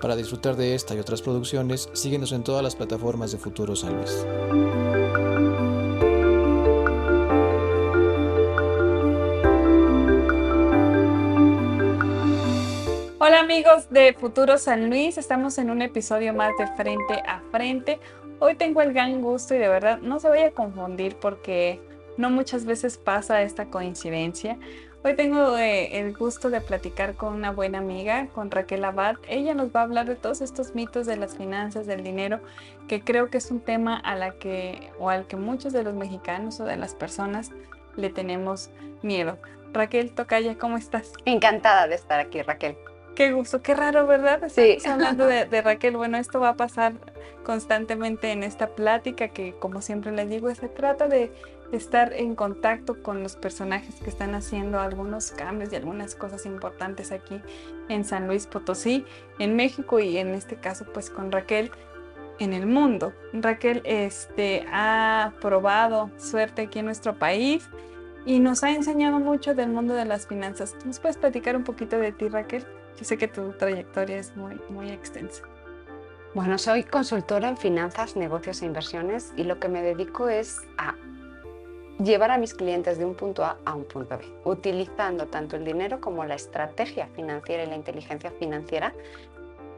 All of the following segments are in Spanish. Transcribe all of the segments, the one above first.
Para disfrutar de esta y otras producciones, síguenos en todas las plataformas de Futuro San Luis. Hola amigos de Futuro San Luis, estamos en un episodio más de Frente a Frente. Hoy tengo el gran gusto y de verdad no se vaya a confundir porque no muchas veces pasa esta coincidencia. Hoy tengo eh, el gusto de platicar con una buena amiga, con Raquel Abad. Ella nos va a hablar de todos estos mitos de las finanzas, del dinero, que creo que es un tema a la que o al que muchos de los mexicanos o de las personas le tenemos miedo. Raquel Tocaya, ¿cómo estás? Encantada de estar aquí, Raquel. Qué gusto, qué raro, ¿verdad? Sí. hablando de, de, Raquel. Bueno, esto va a pasar constantemente en esta plática que, como siempre les digo, se trata de estar en contacto con los personajes que están haciendo algunos cambios y algunas cosas importantes aquí en San Luis Potosí, en México y en este caso pues con Raquel en el mundo. Raquel este, ha probado suerte aquí en nuestro país y nos ha enseñado mucho del mundo de las finanzas. ¿Nos puedes platicar un poquito de ti, Raquel? Yo sé que tu trayectoria es muy, muy extensa. Bueno, soy consultora en finanzas, negocios e inversiones y lo que me dedico es a llevar a mis clientes de un punto A a un punto B, utilizando tanto el dinero como la estrategia financiera y la inteligencia financiera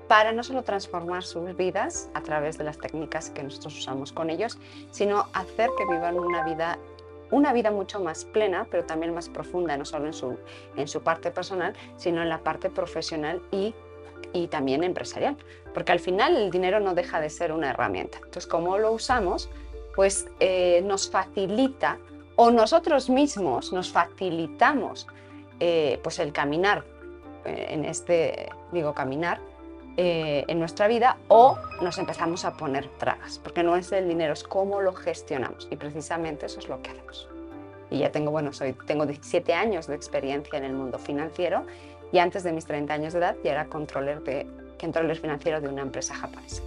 para no solo transformar sus vidas a través de las técnicas que nosotros usamos con ellos, sino hacer que vivan una vida una vida mucho más plena, pero también más profunda, no solo en su, en su parte personal, sino en la parte profesional y, y también empresarial. Porque al final el dinero no deja de ser una herramienta. Entonces, ¿cómo lo usamos? Pues eh, nos facilita o nosotros mismos nos facilitamos eh, pues el caminar eh, en este, digo, caminar eh, en nuestra vida o nos empezamos a poner tragas, porque no es el dinero, es cómo lo gestionamos y precisamente eso es lo que hacemos. Y ya tengo, bueno, soy, tengo 17 años de experiencia en el mundo financiero y antes de mis 30 años de edad ya era controller, de, controller financiero de una empresa japonesa.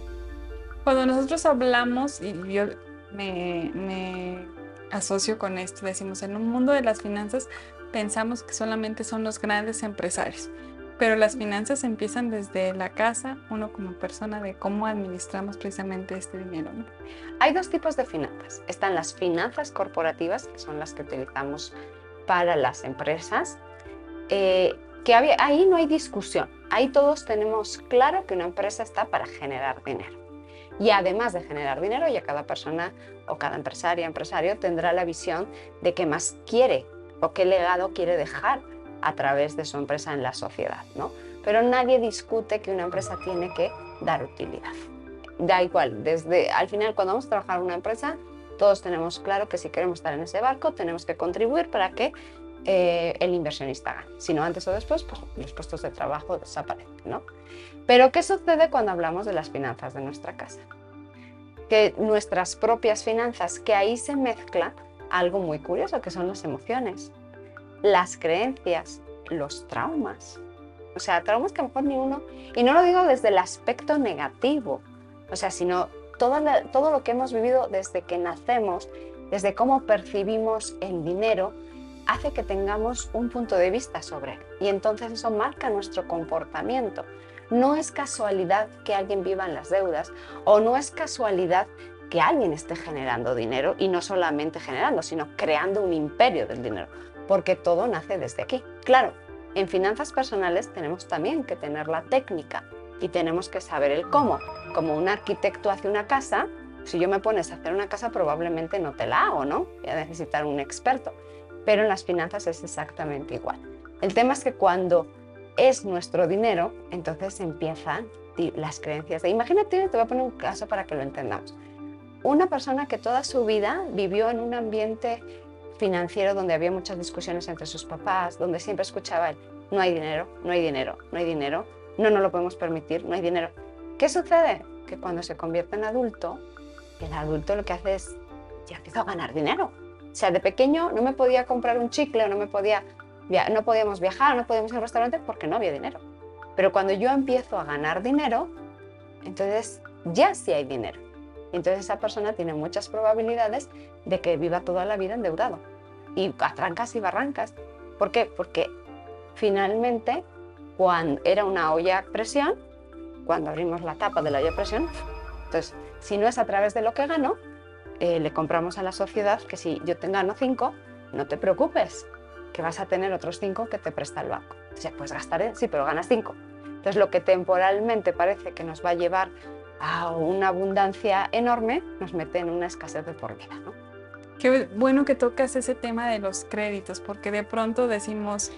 Cuando nosotros hablamos, y yo me, me asocio con esto. Decimos, en un mundo de las finanzas pensamos que solamente son los grandes empresarios, pero las finanzas empiezan desde la casa, uno como persona, de cómo administramos precisamente este dinero. Hay dos tipos de finanzas. Están las finanzas corporativas, que son las que utilizamos para las empresas, eh, que ahí no hay discusión. Ahí todos tenemos claro que una empresa está para generar dinero. Y además de generar dinero, ya cada persona o cada empresaria, empresario tendrá la visión de qué más quiere o qué legado quiere dejar a través de su empresa en la sociedad, ¿no? Pero nadie discute que una empresa tiene que dar utilidad. Da igual, desde al final cuando vamos a trabajar en una empresa, todos tenemos claro que si queremos estar en ese barco tenemos que contribuir para que eh, el inversionista gane. Si no antes o después, pues los puestos de trabajo desaparecen, ¿no? Pero ¿qué sucede cuando hablamos de las finanzas de nuestra casa? Que nuestras propias finanzas, que ahí se mezcla algo muy curioso, que son las emociones, las creencias, los traumas. O sea, traumas que a lo mejor ni uno, y no lo digo desde el aspecto negativo, o sea, sino todo, todo lo que hemos vivido desde que nacemos, desde cómo percibimos el dinero, hace que tengamos un punto de vista sobre él. Y entonces eso marca nuestro comportamiento. No es casualidad que alguien viva en las deudas o no es casualidad que alguien esté generando dinero y no solamente generando, sino creando un imperio del dinero, porque todo nace desde aquí. Claro, en finanzas personales tenemos también que tener la técnica y tenemos que saber el cómo. Como un arquitecto hace una casa, si yo me pones a hacer una casa probablemente no te la hago, ¿no? Voy a necesitar un experto. Pero en las finanzas es exactamente igual. El tema es que cuando es nuestro dinero, entonces empiezan las creencias de, imagínate, te voy a poner un caso para que lo entendamos. Una persona que toda su vida vivió en un ambiente financiero donde había muchas discusiones entre sus papás, donde siempre escuchaba el, no hay dinero, no hay dinero, no hay dinero, no no lo podemos permitir, no hay dinero. ¿Qué sucede? Que cuando se convierte en adulto, el adulto lo que hace es, ya empieza a ganar dinero. O sea, de pequeño no me podía comprar un chicle no me podía no podíamos viajar, no podíamos ir al restaurante porque no había dinero. Pero cuando yo empiezo a ganar dinero, entonces ya sí hay dinero. Entonces esa persona tiene muchas probabilidades de que viva toda la vida endeudado. Y a trancas y barrancas. ¿Por qué? Porque finalmente, cuando era una olla a presión, cuando abrimos la tapa de la olla de presión. Entonces, si no es a través de lo que gano, eh, le compramos a la sociedad que si yo te gano 5, no te preocupes, que vas a tener otros 5 que te presta el banco. Entonces, puedes gastar, sí, pero ganas 5. Entonces, lo que temporalmente parece que nos va a llevar a una abundancia enorme, nos mete en una escasez de por vida. ¿no? Qué bueno que tocas ese tema de los créditos, porque de pronto decimos,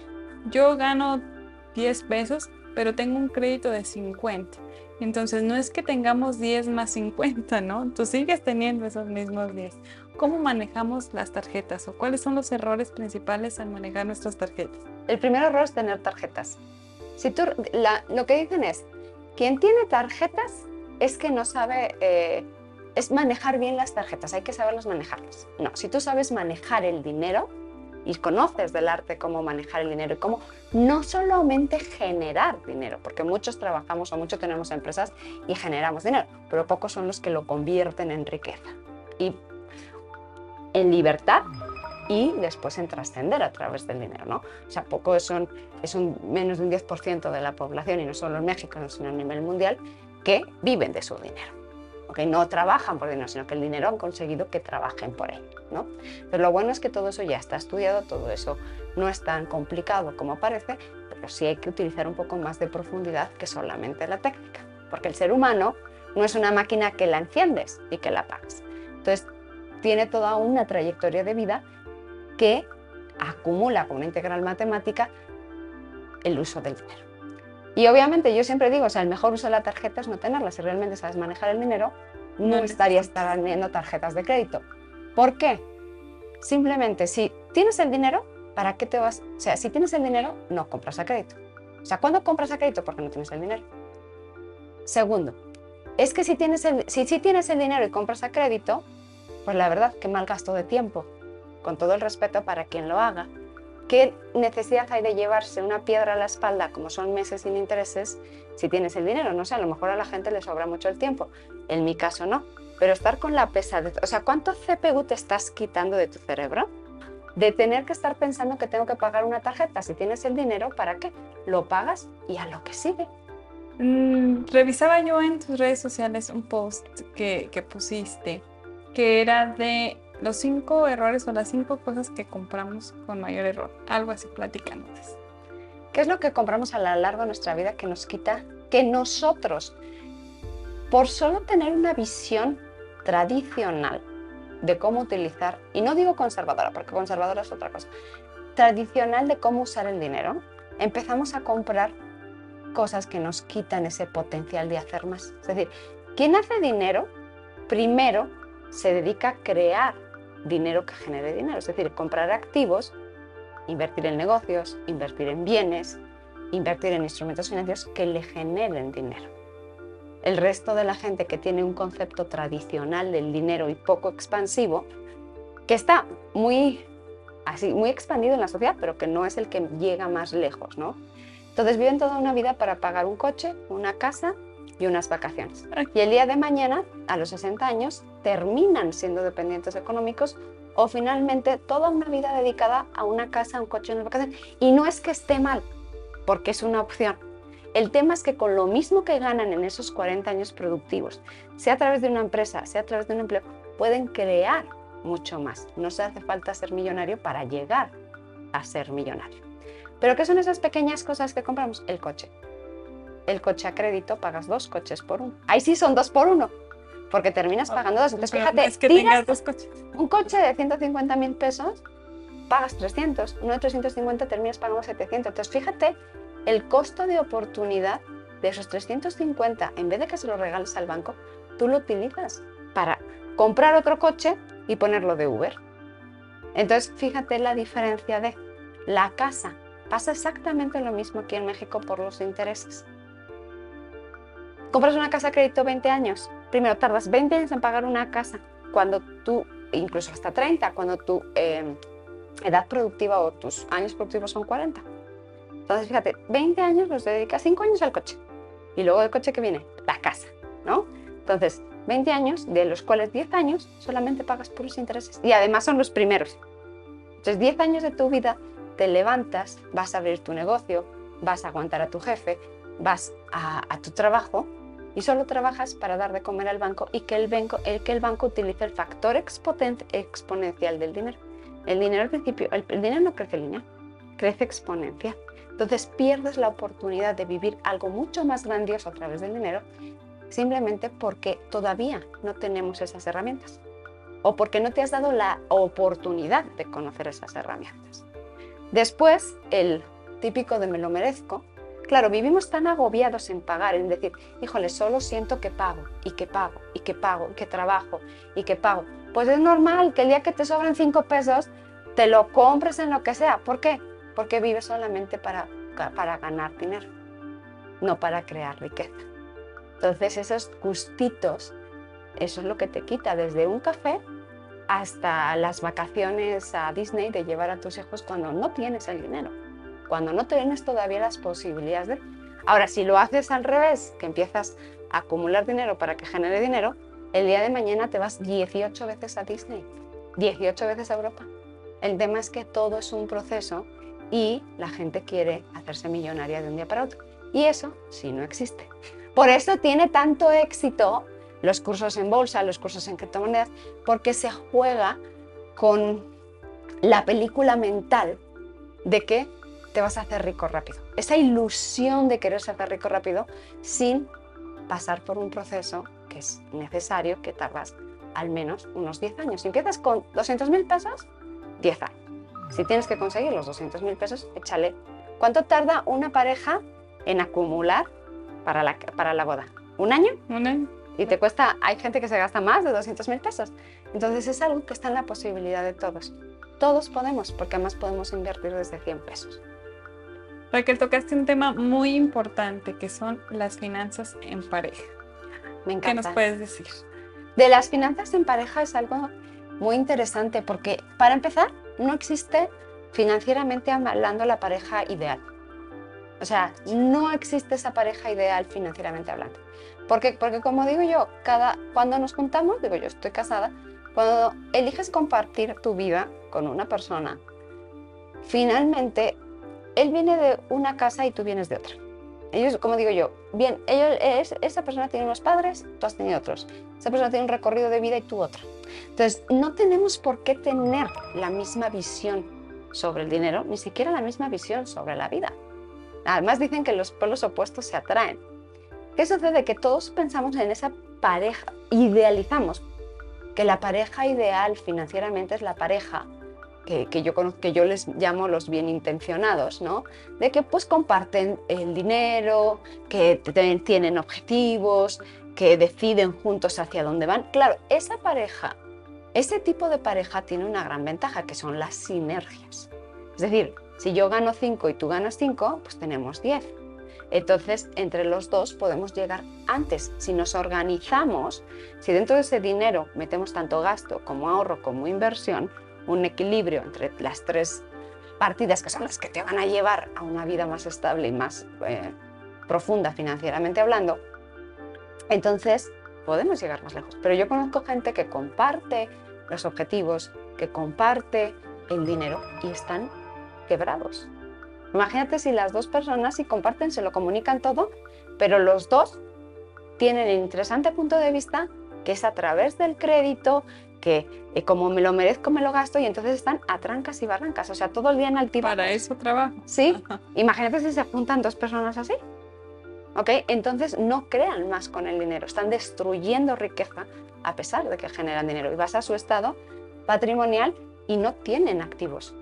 yo gano 10 pesos, pero tengo un crédito de 50. Entonces no es que tengamos 10 más 50, ¿no? Tú sigues teniendo esos mismos 10. ¿Cómo manejamos las tarjetas o cuáles son los errores principales al manejar nuestras tarjetas? El primer error es tener tarjetas. Si tú, lo que dicen es, quien tiene tarjetas es que no sabe, eh, es manejar bien las tarjetas, hay que saberlas manejarlas. No, si tú sabes manejar el dinero y conoces del arte cómo manejar el dinero y cómo no solamente generar dinero, porque muchos trabajamos o muchos tenemos empresas y generamos dinero, pero pocos son los que lo convierten en riqueza y en libertad y después en trascender a través del dinero, ¿no? O sea, poco son, es un, menos de un 10% de la población, y no solo en México, sino a nivel mundial, que viven de su dinero. que No trabajan por dinero, sino que el dinero han conseguido que trabajen por él. ¿no? Pero lo bueno es que todo eso ya está estudiado, todo eso no es tan complicado como parece, pero sí hay que utilizar un poco más de profundidad que solamente la técnica, porque el ser humano no es una máquina que la enciendes y que la apagas. Entonces, tiene toda una trayectoria de vida que acumula con una integral matemática el uso del dinero. Y obviamente yo siempre digo, o sea, el mejor uso de la tarjeta es no tenerla. Si realmente sabes manejar el dinero, no, estarías teniendo tarjetas de crédito. ¿Por qué? Simplemente, si tienes el dinero, ¿para qué te vas? O sea, si tienes el dinero, no compras a crédito. O sea, ¿cuándo compras a crédito? Porque no tienes el dinero. Segundo, es que si tienes el, si, si tienes el dinero y compras a crédito, pues la verdad, qué mal gasto de tiempo con todo el respeto para quien lo haga, ¿qué necesidad hay de llevarse una piedra a la espalda, como son meses sin intereses, si tienes el dinero? No sé, a lo mejor a la gente le sobra mucho el tiempo. En mi caso no. Pero estar con la pesadez, o sea, ¿cuánto CPU te estás quitando de tu cerebro? De tener que estar pensando que tengo que pagar una tarjeta. Si tienes el dinero, ¿para qué? Lo pagas y a lo que sigue. Mm, revisaba yo en tus redes sociales un post que, que pusiste que era de los cinco errores o las cinco cosas que compramos con mayor error. Algo así, platicando. ¿Qué es lo que compramos a lo largo de nuestra vida que nos quita que nosotros, por solo tener una visión tradicional de cómo utilizar, y no digo conservadora, porque conservadora es otra cosa, tradicional de cómo usar el dinero, empezamos a comprar cosas que nos quitan ese potencial de hacer más. Es decir, quien hace dinero, primero se dedica a crear dinero que genere dinero, es decir, comprar activos, invertir en negocios, invertir en bienes, invertir en instrumentos financieros que le generen dinero. El resto de la gente que tiene un concepto tradicional del dinero y poco expansivo, que está muy, así, muy expandido en la sociedad, pero que no es el que llega más lejos, ¿no? Entonces viven toda una vida para pagar un coche, una casa y unas vacaciones. Y el día de mañana, a los 60 años, terminan siendo dependientes económicos o finalmente toda una vida dedicada a una casa, a un coche, y unas vacaciones. Y no es que esté mal, porque es una opción. El tema es que con lo mismo que ganan en esos 40 años productivos, sea a través de una empresa, sea a través de un empleo, pueden crear mucho más. No se hace falta ser millonario para llegar a ser millonario. Pero ¿qué son esas pequeñas cosas que compramos? El coche el coche a crédito pagas dos coches por uno. Ahí sí son dos por uno, porque terminas pagando dos. Entonces, fíjate, es que tengas dos coches. un coche de 150 mil pesos, pagas 300, uno de 350 terminas pagando 700. Entonces, fíjate el costo de oportunidad de esos 350, en vez de que se lo regales al banco, tú lo utilizas para comprar otro coche y ponerlo de Uber. Entonces, fíjate la diferencia de la casa. Pasa exactamente lo mismo aquí en México por los intereses compras una casa a crédito 20 años, primero tardas 20 años en pagar una casa, cuando tú, incluso hasta 30, cuando tu em, edad productiva o tus años productivos son 40. Entonces, fíjate, 20 años los dedicas 5 años al coche. Y luego el coche que viene, la casa, ¿no? Entonces, 20 años, de los cuales 10 años solamente pagas puros intereses. Y además son los primeros. Entonces, 10 años de tu vida te levantas, vas a abrir tu negocio, vas a aguantar a tu jefe, vas a, a tu trabajo y solo trabajas para dar de comer al banco y que el banco, el, que el banco utilice el factor exponencial del dinero. El dinero al principio, el, el dinero no crece lineal, crece exponencial. Entonces pierdes la oportunidad de vivir algo mucho más grandioso a través del dinero simplemente porque todavía no tenemos esas herramientas o porque no te has dado la oportunidad de conocer esas herramientas. Después, el típico de me lo merezco. Claro, vivimos tan agobiados en pagar, en decir, híjole, solo siento que pago y que pago y que pago y que trabajo y que pago. Pues es normal que el día que te sobran cinco pesos, te lo compres en lo que sea. ¿Por qué? Porque vives solamente para, para ganar dinero, no para crear riqueza. Entonces esos gustitos, eso es lo que te quita desde un café hasta las vacaciones a Disney de llevar a tus hijos cuando no tienes el dinero, cuando no tienes todavía las posibilidades de... Ahora, si lo haces al revés, que empiezas a acumular dinero para que genere dinero, el día de mañana te vas 18 veces a Disney, 18 veces a Europa. El tema es que todo es un proceso y la gente quiere hacerse millonaria de un día para otro. Y eso sí no existe. Por eso tiene tanto éxito los cursos en bolsa, los cursos en criptomonedas, porque se juega con la película mental de que te vas a hacer rico rápido. Esa ilusión de quererse hacer rico rápido sin pasar por un proceso que es necesario, que tardas al menos unos 10 años. Si empiezas con 200 mil pesos, 10 años. Si tienes que conseguir los 200 mil pesos, échale. ¿Cuánto tarda una pareja en acumular para la, para la boda? ¿Un año? Un año. Y te cuesta, hay gente que se gasta más de 200 mil pesos. Entonces es algo que está en la posibilidad de todos. Todos podemos, porque además podemos invertir desde 100 pesos. Raquel, tocaste un tema muy importante que son las finanzas en pareja. Me encanta. ¿Qué nos puedes decir? De las finanzas en pareja es algo muy interesante porque, para empezar, no existe financieramente hablando la pareja ideal. O sea, no existe esa pareja ideal financieramente hablando. Porque, porque como digo yo, cada, cuando nos juntamos, digo yo estoy casada, cuando eliges compartir tu vida con una persona, finalmente él viene de una casa y tú vienes de otra. Ellos, como digo yo, bien, ellos, esa persona tiene unos padres, tú has tenido otros. Esa persona tiene un recorrido de vida y tú otro. Entonces, no tenemos por qué tener la misma visión sobre el dinero, ni siquiera la misma visión sobre la vida. Además dicen que los polos opuestos se atraen. ¿Qué sucede? Que todos pensamos en esa pareja, idealizamos que la pareja ideal financieramente es la pareja que, yo, les llamo los bien intencionados, ¿no? De que pues comparten el dinero, que tienen objetivos, que deciden juntos hacia dónde van. Claro, esa pareja, ese tipo de pareja tiene una gran ventaja, que son las sinergias. Es decir, si yo gano 5 y tú ganas 5, pues tenemos 10. Entonces, entre los dos podemos llegar antes. Si nos organizamos, si dentro de ese dinero metemos tanto gasto como ahorro como inversión, un equilibrio entre las tres partidas que son las que te van a llevar a una vida más estable y más eh, profunda financieramente hablando, entonces podemos llegar más lejos. Pero yo conozco gente que comparte los objetivos, que comparte el dinero y están quebrados. Imagínate si las dos personas, si comparten, se lo comunican todo, pero los dos tienen el interesante punto de vista que es a través del crédito, que eh, como me lo merezco, me lo gasto, y entonces están a trancas y barrancas, o sea, todo el día en altibajos. Para eso trabajo. Sí, imagínate si se juntan dos personas así. ¿Ok? Entonces no crean más con el dinero, están destruyendo riqueza a pesar de que generan dinero. Y vas a su estado patrimonial y no tienen activos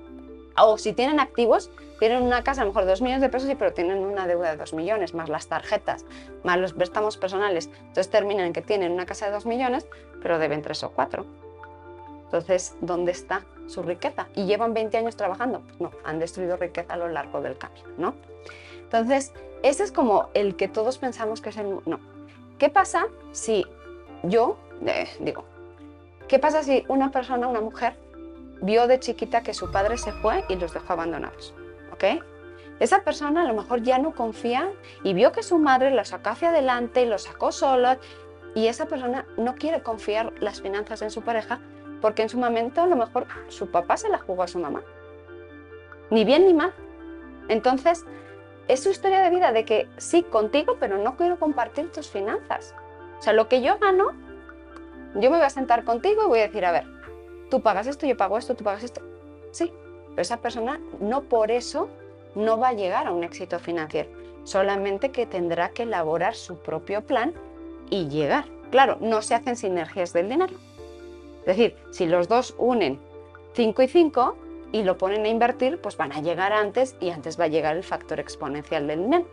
o si tienen activos, tienen una casa a lo mejor de 2 millones de pesos, pero tienen una deuda de 2 millones, más las tarjetas, más los préstamos personales. Entonces terminan que tienen una casa de 2 millones, pero deben 3 o 4. Entonces, ¿dónde está su riqueza? ¿Y llevan 20 años trabajando? Pues no, han destruido riqueza a lo largo del camino, ¿no? Entonces, ese es como el que todos pensamos que es el... No. ¿Qué pasa si yo, eh, digo, ¿qué pasa si una persona, una mujer, vio de chiquita que su padre se fue y los dejó abandonados. ¿Ok? Esa persona a lo mejor ya no confía y vio que su madre lo sacó hacia adelante y lo sacó sola y esa persona no quiere confiar las finanzas en su pareja porque en su momento a lo mejor su papá se la jugó a su mamá. Ni bien ni mal. Entonces, es su historia de vida de que sí, contigo, pero no quiero compartir tus finanzas. O sea, lo que yo gano, yo me voy a sentar contigo y voy a decir, a ver, tú pagas esto, yo pago esto, tú pagas esto. Sí, pero esa persona no por eso no va a llegar a un éxito financiero, solamente que tendrá que elaborar su propio plan y llegar. Claro, no se hacen sinergias del dinero. Es decir, si los dos unen 5 y 5 y lo ponen a invertir, pues van a llegar antes y antes va a llegar el factor exponencial del dinero.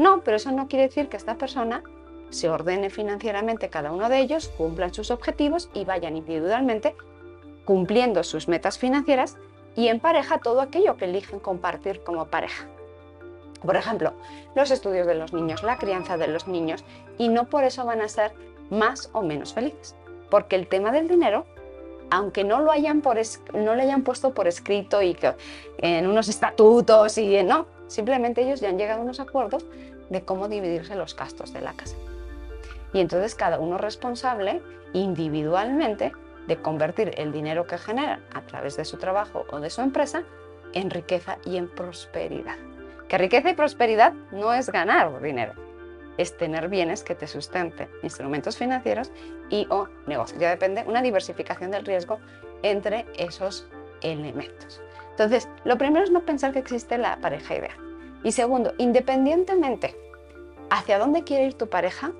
No, pero eso no quiere decir que esta persona se ordene financieramente cada uno de ellos, cumplan sus objetivos y vayan individualmente cumpliendo sus metas financieras y en pareja todo aquello que eligen compartir como pareja. Por ejemplo, los estudios de los niños, la crianza de los niños, y no por eso van a ser más o menos felices, porque el tema del dinero, aunque no lo hayan, no lo hayan puesto por escrito y que, en unos estatutos y no, simplemente ellos ya han llegado a unos acuerdos de cómo dividirse los gastos de la casa. Y entonces cada uno responsable individualmente de convertir el dinero que generan a través de su trabajo o de su empresa en riqueza y en prosperidad. Que riqueza y prosperidad no es ganar dinero, es tener bienes que te sustenten, instrumentos financieros y o negocios. Ya depende una diversificación del riesgo entre esos elementos. Entonces, lo primero es no pensar que existe la pareja ideal. Y segundo, independientemente hacia dónde quiere ir tu pareja,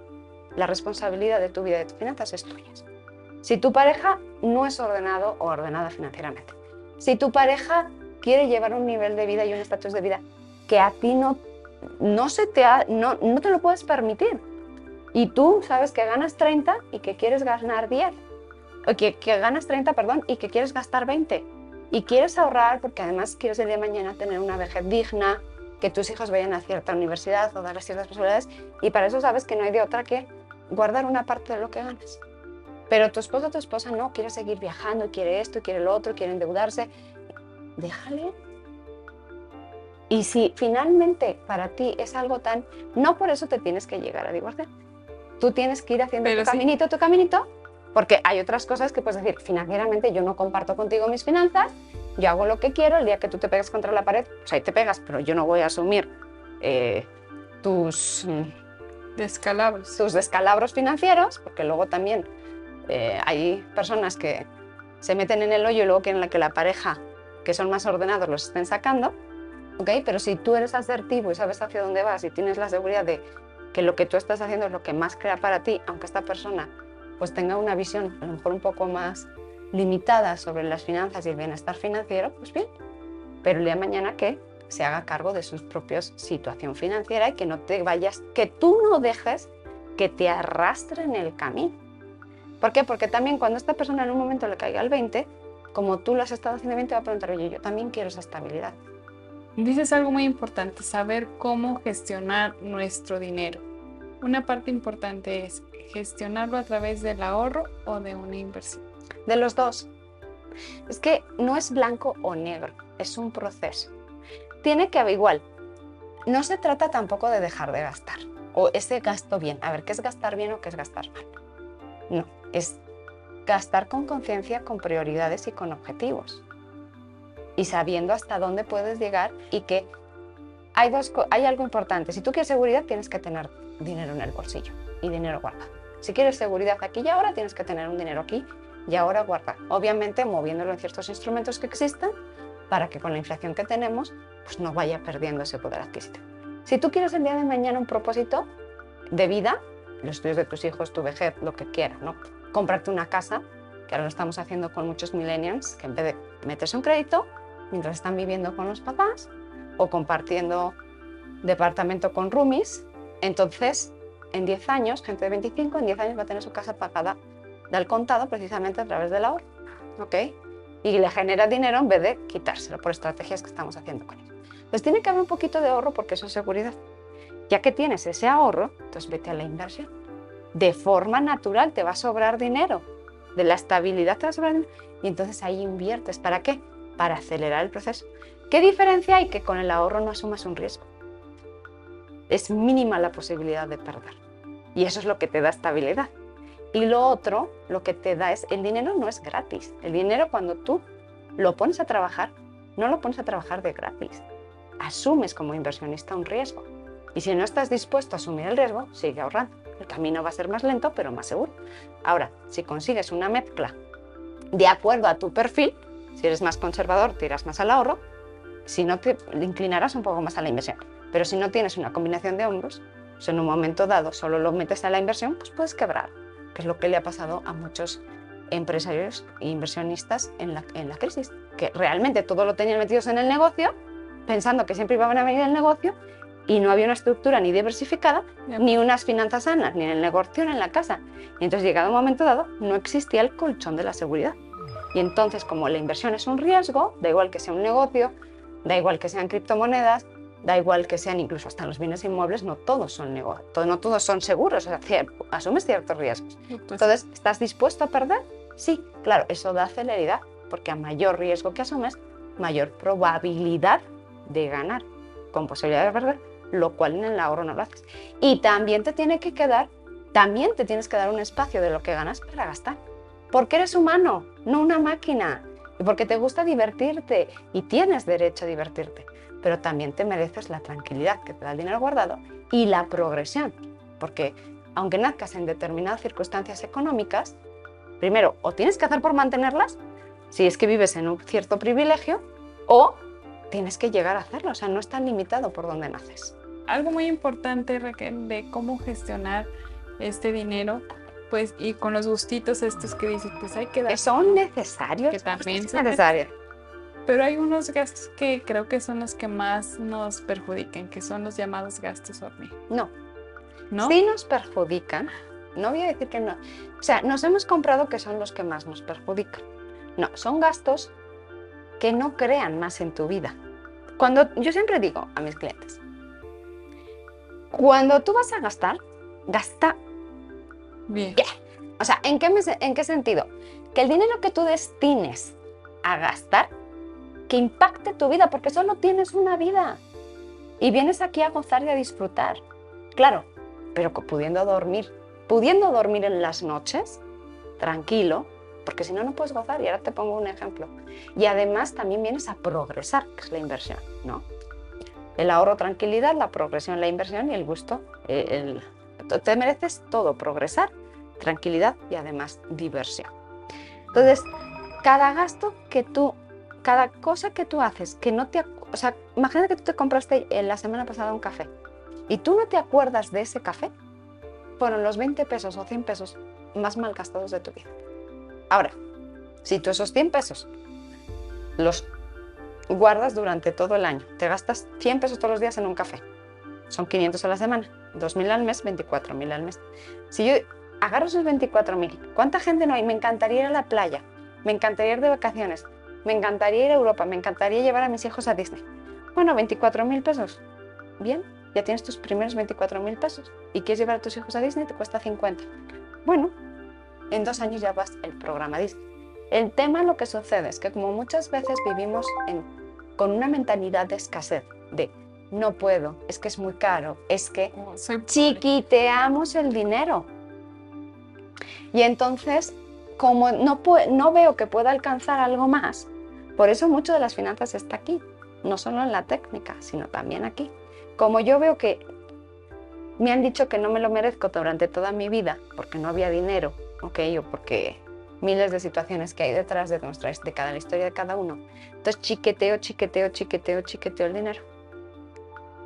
la responsabilidad de tu vida y de tus finanzas es tuya. Si tu pareja no es ordenado o ordenada financieramente, si tu pareja quiere llevar un nivel de vida y un estatus de vida que a ti no, no, se te no, no te lo puedes permitir, y tú sabes que ganas 30 y que quieres ganar 10, o que, que ganas 30, perdón, y que quieres gastar 20, y quieres ahorrar porque además quieres el día de mañana tener una vejez digna, que tus hijos vayan a cierta universidad o darles ciertas posibilidades, y para eso sabes que no hay de otra que guardar una parte de lo que ganas. Pero tu esposo o tu esposa no, quiere seguir viajando, quiere esto, quiere lo otro, quiere endeudarse. Déjale. Y si finalmente para ti es algo tan, no por eso te tienes que llegar a divorciar. Tú tienes que ir haciendo tu caminito, tu caminito, porque hay otras cosas que puedes decir, financieramente yo no comparto contigo mis finanzas, yo hago lo que quiero, el día que tú te pegas contra la pared, pues ahí te pegas, pero yo no voy a asumir eh, tus... Mm, descalabros. Tus descalabros financieros, porque luego también eh, hay personas que se meten en el hoyo y luego quieren que la pareja, que son más ordenados, los estén sacando. ¿okay? Pero si tú eres asertivo y sabes hacia dónde vas y tienes la seguridad de que lo que tú estás haciendo es lo que más crea para ti, aunque esta persona pues tenga una visión a lo mejor un poco más limitada sobre las finanzas y el bienestar financiero, pues bien. Pero el día de mañana que se haga cargo de su propia situación financiera y que no te vayas, que tú no dejes que te arrastre en el camino. ¿Por qué? Porque también cuando esta persona en un momento le caiga al 20, como tú lo has estado haciendo bien, te va a preguntar, oye, yo también quiero esa estabilidad. Dices algo muy importante, saber cómo gestionar nuestro dinero. Una parte importante es gestionarlo a través del ahorro o de una inversión. De los dos. Es que no es blanco o negro, es un proceso. Tiene que haber igual. No se trata tampoco de dejar de gastar o ese gasto bien. A ver, ¿qué es gastar bien o qué es gastar mal? No, es gastar con conciencia, con prioridades y con objetivos. Y sabiendo hasta dónde puedes llegar y que hay, dos, hay algo importante. Si tú quieres seguridad, tienes que tener dinero en el bolsillo y dinero guardado. Si quieres seguridad aquí y ahora, tienes que tener un dinero aquí y ahora guardado. Obviamente moviéndolo en ciertos instrumentos que existan para que con la inflación que tenemos pues no vaya perdiendo ese poder adquisitivo. Si tú quieres el día de mañana un propósito de vida, los estudios de tus hijos, tu vejez, lo que quieras, ¿no? Comprarte una casa, que ahora lo estamos haciendo con muchos millennials, que en vez de meterse un crédito, mientras están viviendo con los papás o compartiendo departamento con roomies, entonces en 10 años, gente de 25, en 10 años va a tener su casa pagada del contado precisamente a través del ahorro, ¿ok? Y le genera dinero en vez de quitárselo por estrategias que estamos haciendo con ellos. Entonces tiene que haber un poquito de ahorro porque eso es seguridad. Ya que tienes ese ahorro, entonces vete a la inversión. De forma natural te va a sobrar dinero. De la estabilidad te va a sobrar dinero. Y entonces ahí inviertes. ¿Para qué? Para acelerar el proceso. ¿Qué diferencia hay? Que con el ahorro no asumas un riesgo. Es mínima la posibilidad de perder. Y eso es lo que te da estabilidad. Y lo otro, lo que te da es, el dinero no es gratis. El dinero cuando tú lo pones a trabajar, no lo pones a trabajar de gratis. asumes como inversionista un riesgo. Y si no estás dispuesto a asumir el riesgo, sigue ahorrando. El camino va a ser más lento, pero más seguro. Ahora, si consigues una mezcla de acuerdo a tu perfil, si eres más conservador, tiras más al ahorro, si no te inclinarás un poco más a la inversión. Pero si no tienes una combinación de pues en un momento dado solo lo metes a la inversión, pues puedes quebrar, que es lo que le ha pasado a muchos empresarios e inversionistas en la, en la crisis, que realmente todo lo tenían metidos en el negocio, pensando que siempre iban a venir el negocio y no había una estructura ni diversificada, ni unas finanzas sanas, ni en el negocio, ni en la casa. Y entonces, llegado un momento dado, no existía el colchón de la seguridad. Y entonces, como la inversión es un riesgo, da igual que sea un negocio, da igual que sean criptomonedas, da igual que sean incluso hasta los bienes inmuebles, no todos son negocios, no todos son seguros, o sea, asumes ciertos riesgos. Pues entonces, ¿estás dispuesto a perder? Sí, claro, eso da celeridad, porque a mayor riesgo que asumes, mayor probabilidad de ganar, con posibilidad de perder, lo cual en el ahorro no lo haces. Y también te tiene que quedar, también te tienes que dar un espacio de lo que ganas para gastar. Porque eres humano, no una máquina. Y porque te gusta divertirte y tienes derecho a divertirte. Pero también te mereces la tranquilidad que te da el dinero guardado y la progresión. Porque aunque nazcas en determinadas circunstancias económicas, primero o tienes que hacer por mantenerlas, si es que vives en un cierto privilegio, o tienes que llegar a hacerlo, o sea, no está limitado por donde naces. Algo muy importante, Raquel, de cómo gestionar este dinero, pues, y con los gustitos estos que dices, pues hay que dar. Que son necesarios. Que también son necesarios. Pero hay unos gastos que creo que son los que más nos perjudican, que son los llamados gastos hormiga. No. ¿No? Sí nos perjudican. No voy a decir que no. O sea, nos hemos comprado que son los que más nos perjudican. No, son gastos que no crean más en tu vida. Cuando yo siempre digo a mis clientes, cuando tú vas a gastar, gasta bien. O sea, ¿en qué, ¿en qué sentido? Que el dinero que tú destines a gastar, que impacte tu vida, porque solo tienes una vida. Y vienes aquí a gozar y a disfrutar. Claro, pero pudiendo dormir, pudiendo dormir en las noches, tranquilo, porque si no, no puedes gozar. Y ahora te pongo un ejemplo. Y además también vienes a progresar, que es la inversión, ¿no? El ahorro, tranquilidad, la progresión, la inversión y el gusto. Eh, te mereces todo, progresar, tranquilidad y además diversión. Entonces, cada gasto que tú, cada cosa que tú haces, que no te... O sea, imagina que tú te compraste la semana pasada un café y tú no te acuerdas de ese café, fueron los 20 pesos o 100 pesos más mal gastados de tu vida. Ahora, si tú esos 100 pesos los guardas durante todo el año, te gastas 100 pesos todos los días en un café, son 500 a la semana, 2.000 al mes, 24.000 al mes. Si yo agarro esos 24.000, ¿cuánta gente no hay? Me encantaría ir a la playa, me encantaría ir de vacaciones, me encantaría ir a Europa, me encantaría llevar a mis hijos a Disney. Bueno, 24.000 pesos. Bien, ya tienes tus primeros 24.000 pesos. ¿Y quieres llevar a tus hijos a Disney? Te cuesta 50. Bueno, en dos años ya vas el programa Disney. El tema lo que sucede es que como muchas veces vivimos con una mentalidad de escasez, de no puedo, es que es muy caro, es que chiquiteamos el dinero. Y entonces, como no, no veo que pueda alcanzar algo más, por eso mucho de las finanzas está aquí, no solo en la técnica, sino también aquí. Como yo veo que me han dicho que no me lo merezco durante toda mi vida porque no había dinero ¿ok? O porque miles de situaciones que hay detrás de nuestra de cada la historia de cada uno. Entonces chiqueteo, chiqueteo, chiqueteo, chiqueteo el dinero.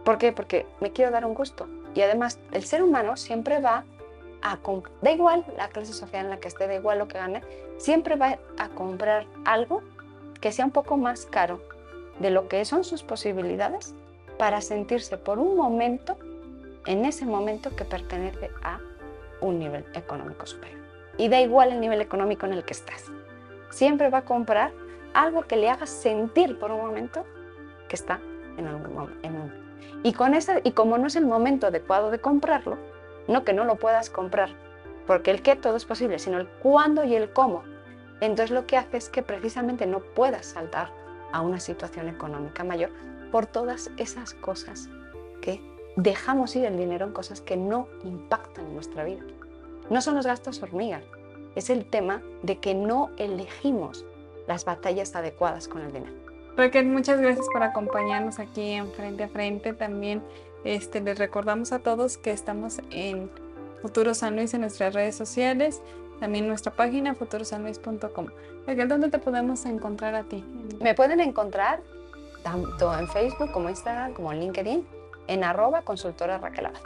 ¿Por qué? Porque me quiero dar un gusto. Y además, el ser humano siempre va a da igual la clase social en la que esté, da igual lo que gane, siempre va a comprar algo que sea un poco más caro de lo que son sus posibilidades para sentirse por un momento, en ese momento que pertenece a un nivel económico superior y da igual el nivel económico en el que estás. Siempre va a comprar algo que le haga sentir por un momento que está en algún momento. Y, con y como no es el momento adecuado de comprarlo, no que no lo puedas comprar, porque el qué todo es posible, sino el cuándo y el cómo. Entonces lo que hace es que precisamente no puedas saltar a una situación económica mayor por todas esas cosas que dejamos ir el dinero en cosas que no impactan en nuestra vida. No son los gastos hormigas, es el tema de que no elegimos las batallas adecuadas con el dinero. Raquel, muchas gracias por acompañarnos aquí en Frente a Frente. También este, les recordamos a todos que estamos en Futuro San Luis en nuestras redes sociales, también nuestra página futurosanluis.com. Raquel, ¿dónde te podemos encontrar a ti? Me pueden encontrar tanto en Facebook como Instagram como en LinkedIn en arroba consultora Raquel Abad.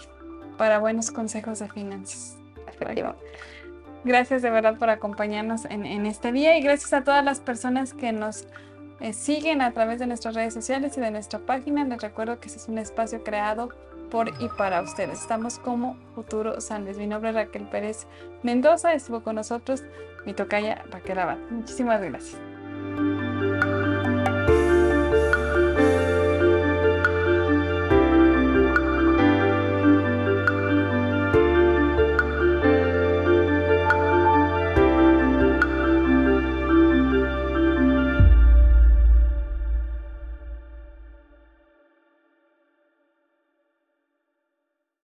Para buenos consejos de finanzas. Gracias de verdad por acompañarnos en, este día y gracias a todas las personas que nos eh, siguen a través de nuestras redes sociales y de nuestra página. Les recuerdo que este es un espacio creado por y para ustedes. Estamos como Futuro San. Mi nombre es Raquel Pérez Mendoza. Estuvo con nosotros mi tocaya Raquel Abad. Muchísimas gracias.